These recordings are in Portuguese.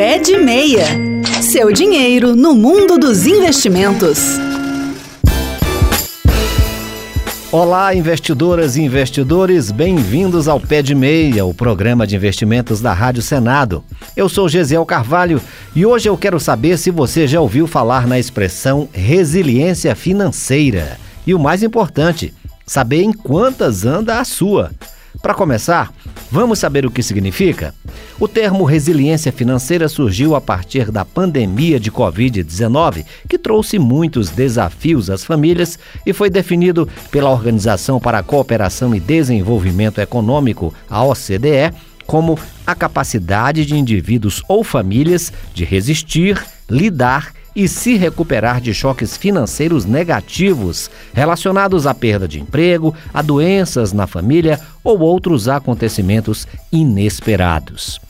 Pé de Meia. Seu dinheiro no mundo dos investimentos. Olá, investidoras e investidores, bem-vindos ao Pé de Meia, o programa de investimentos da Rádio Senado. Eu sou Gesiel Carvalho e hoje eu quero saber se você já ouviu falar na expressão resiliência financeira. E o mais importante, saber em quantas anda a sua. Para começar, vamos saber o que significa? O termo resiliência financeira surgiu a partir da pandemia de Covid-19, que trouxe muitos desafios às famílias e foi definido pela Organização para a Cooperação e Desenvolvimento Econômico, a OCDE, como a capacidade de indivíduos ou famílias de resistir, lidar e se recuperar de choques financeiros negativos relacionados à perda de emprego, a doenças na família ou outros acontecimentos inesperados.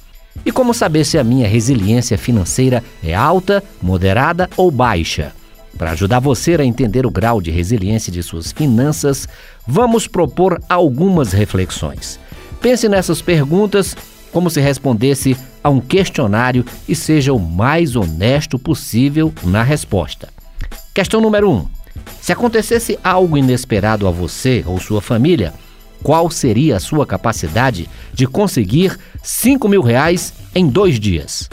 E como saber se a minha resiliência financeira é alta, moderada ou baixa? Para ajudar você a entender o grau de resiliência de suas finanças, vamos propor algumas reflexões. Pense nessas perguntas como se respondesse a um questionário e seja o mais honesto possível na resposta. Questão número 1. Um, se acontecesse algo inesperado a você ou sua família, qual seria a sua capacidade de conseguir 5 mil reais em dois dias?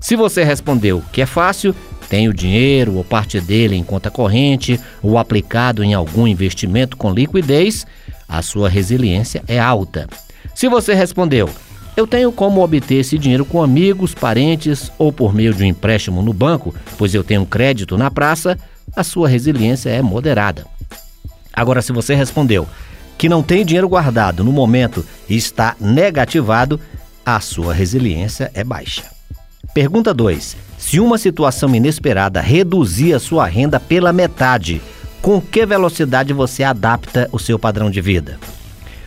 Se você respondeu que é fácil, tem o dinheiro ou parte dele em conta corrente ou aplicado em algum investimento com liquidez, a sua resiliência é alta. Se você respondeu eu tenho como obter esse dinheiro com amigos, parentes ou por meio de um empréstimo no banco, pois eu tenho crédito na praça, a sua resiliência é moderada. Agora, se você respondeu que não tem dinheiro guardado no momento e está negativado, a sua resiliência é baixa. Pergunta 2. Se uma situação inesperada reduzir a sua renda pela metade, com que velocidade você adapta o seu padrão de vida?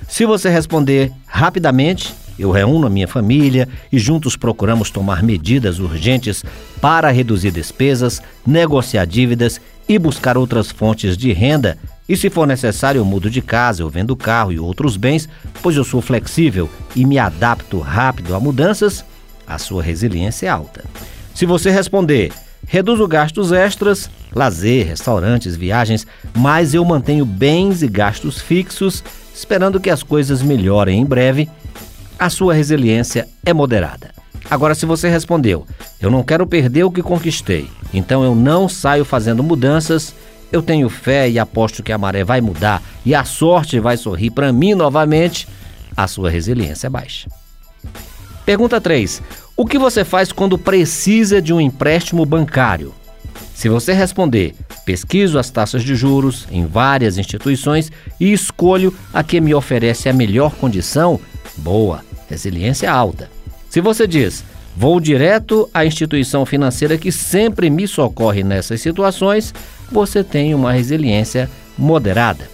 Se você responder rapidamente, eu reúno a minha família e juntos procuramos tomar medidas urgentes para reduzir despesas, negociar dívidas e buscar outras fontes de renda. E se for necessário, eu mudo de casa, eu vendo carro e outros bens, pois eu sou flexível e me adapto rápido a mudanças. A sua resiliência é alta. Se você responder, reduzo gastos extras, lazer, restaurantes, viagens, mas eu mantenho bens e gastos fixos, esperando que as coisas melhorem em breve a sua resiliência é moderada. Agora, se você respondeu, eu não quero perder o que conquistei, então eu não saio fazendo mudanças, eu tenho fé e aposto que a maré vai mudar e a sorte vai sorrir para mim novamente, a sua resiliência é baixa. Pergunta 3. O que você faz quando precisa de um empréstimo bancário? Se você responder, pesquiso as taxas de juros em várias instituições e escolho a que me oferece a melhor condição, boa, resiliência alta. Se você diz, vou direto à instituição financeira que sempre me socorre nessas situações, você tem uma resiliência moderada.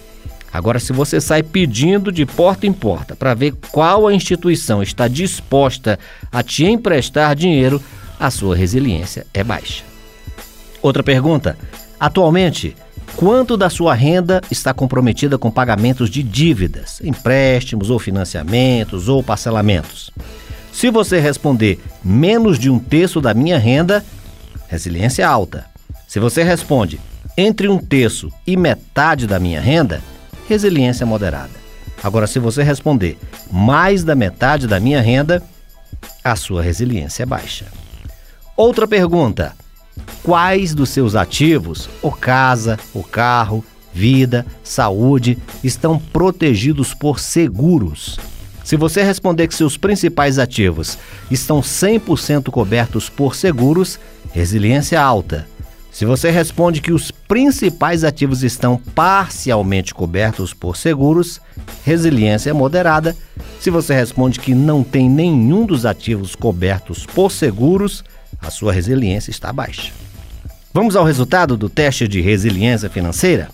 Agora, se você sai pedindo de porta em porta para ver qual a instituição está disposta a te emprestar dinheiro, a sua resiliência é baixa. Outra pergunta: atualmente, Quanto da sua renda está comprometida com pagamentos de dívidas, empréstimos ou financiamentos ou parcelamentos? Se você responder menos de um terço da minha renda, resiliência alta. Se você responde entre um terço e metade da minha renda, resiliência moderada. Agora, se você responder mais da metade da minha renda, a sua resiliência é baixa. Outra pergunta quais dos seus ativos, ou casa, o carro, vida, saúde, estão protegidos por seguros. Se você responder que seus principais ativos estão 100% cobertos por seguros, resiliência alta. Se você responde que os principais ativos estão parcialmente cobertos por seguros, resiliência moderada. Se você responde que não tem nenhum dos ativos cobertos por seguros, a sua resiliência está baixa. Vamos ao resultado do teste de resiliência financeira?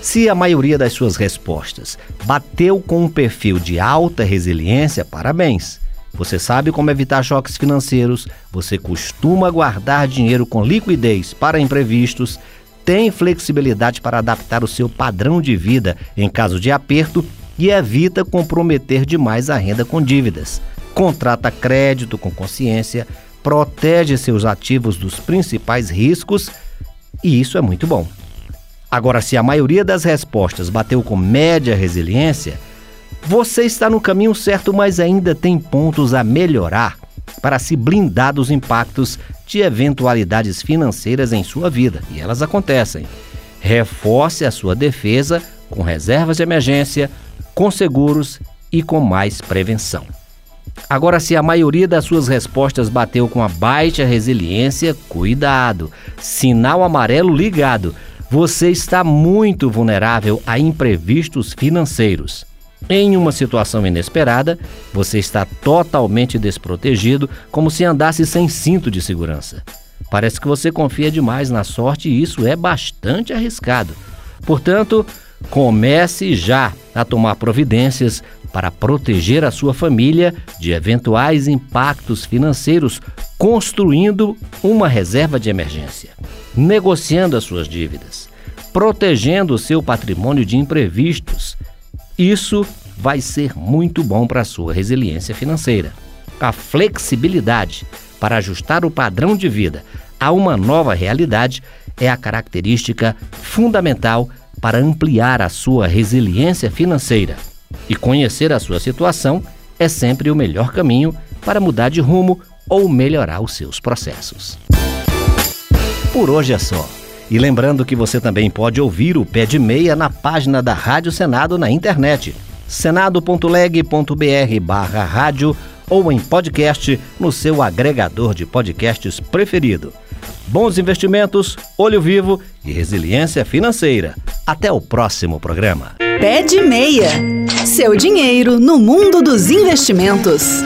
Se a maioria das suas respostas bateu com um perfil de alta resiliência, parabéns. Você sabe como evitar choques financeiros, você costuma guardar dinheiro com liquidez para imprevistos, tem flexibilidade para adaptar o seu padrão de vida em caso de aperto e evita comprometer demais a renda com dívidas. Contrata crédito com consciência, protege seus ativos dos principais riscos e isso é muito bom. Agora, se a maioria das respostas bateu com média resiliência, você está no caminho certo, mas ainda tem pontos a melhorar para se blindar dos impactos de eventualidades financeiras em sua vida, e elas acontecem. Reforce a sua defesa com reservas de emergência, com seguros e com mais prevenção. Agora, se a maioria das suas respostas bateu com a baixa resiliência, cuidado! Sinal amarelo ligado. Você está muito vulnerável a imprevistos financeiros. Em uma situação inesperada, você está totalmente desprotegido, como se andasse sem cinto de segurança. Parece que você confia demais na sorte e isso é bastante arriscado. Portanto, comece já a tomar providências para proteger a sua família de eventuais impactos financeiros, construindo uma reserva de emergência, negociando as suas dívidas, protegendo o seu patrimônio de imprevistos isso vai ser muito bom para a sua resiliência financeira. A flexibilidade para ajustar o padrão de vida a uma nova realidade é a característica fundamental para ampliar a sua resiliência financeira. E conhecer a sua situação é sempre o melhor caminho para mudar de rumo ou melhorar os seus processos. Por hoje é só. E lembrando que você também pode ouvir o Pé de Meia na página da Rádio Senado na internet, senado.leg.br barra rádio ou em podcast no seu agregador de podcasts preferido. Bons investimentos, olho vivo e resiliência financeira. Até o próximo programa. Pé de Meia. Seu dinheiro no mundo dos investimentos.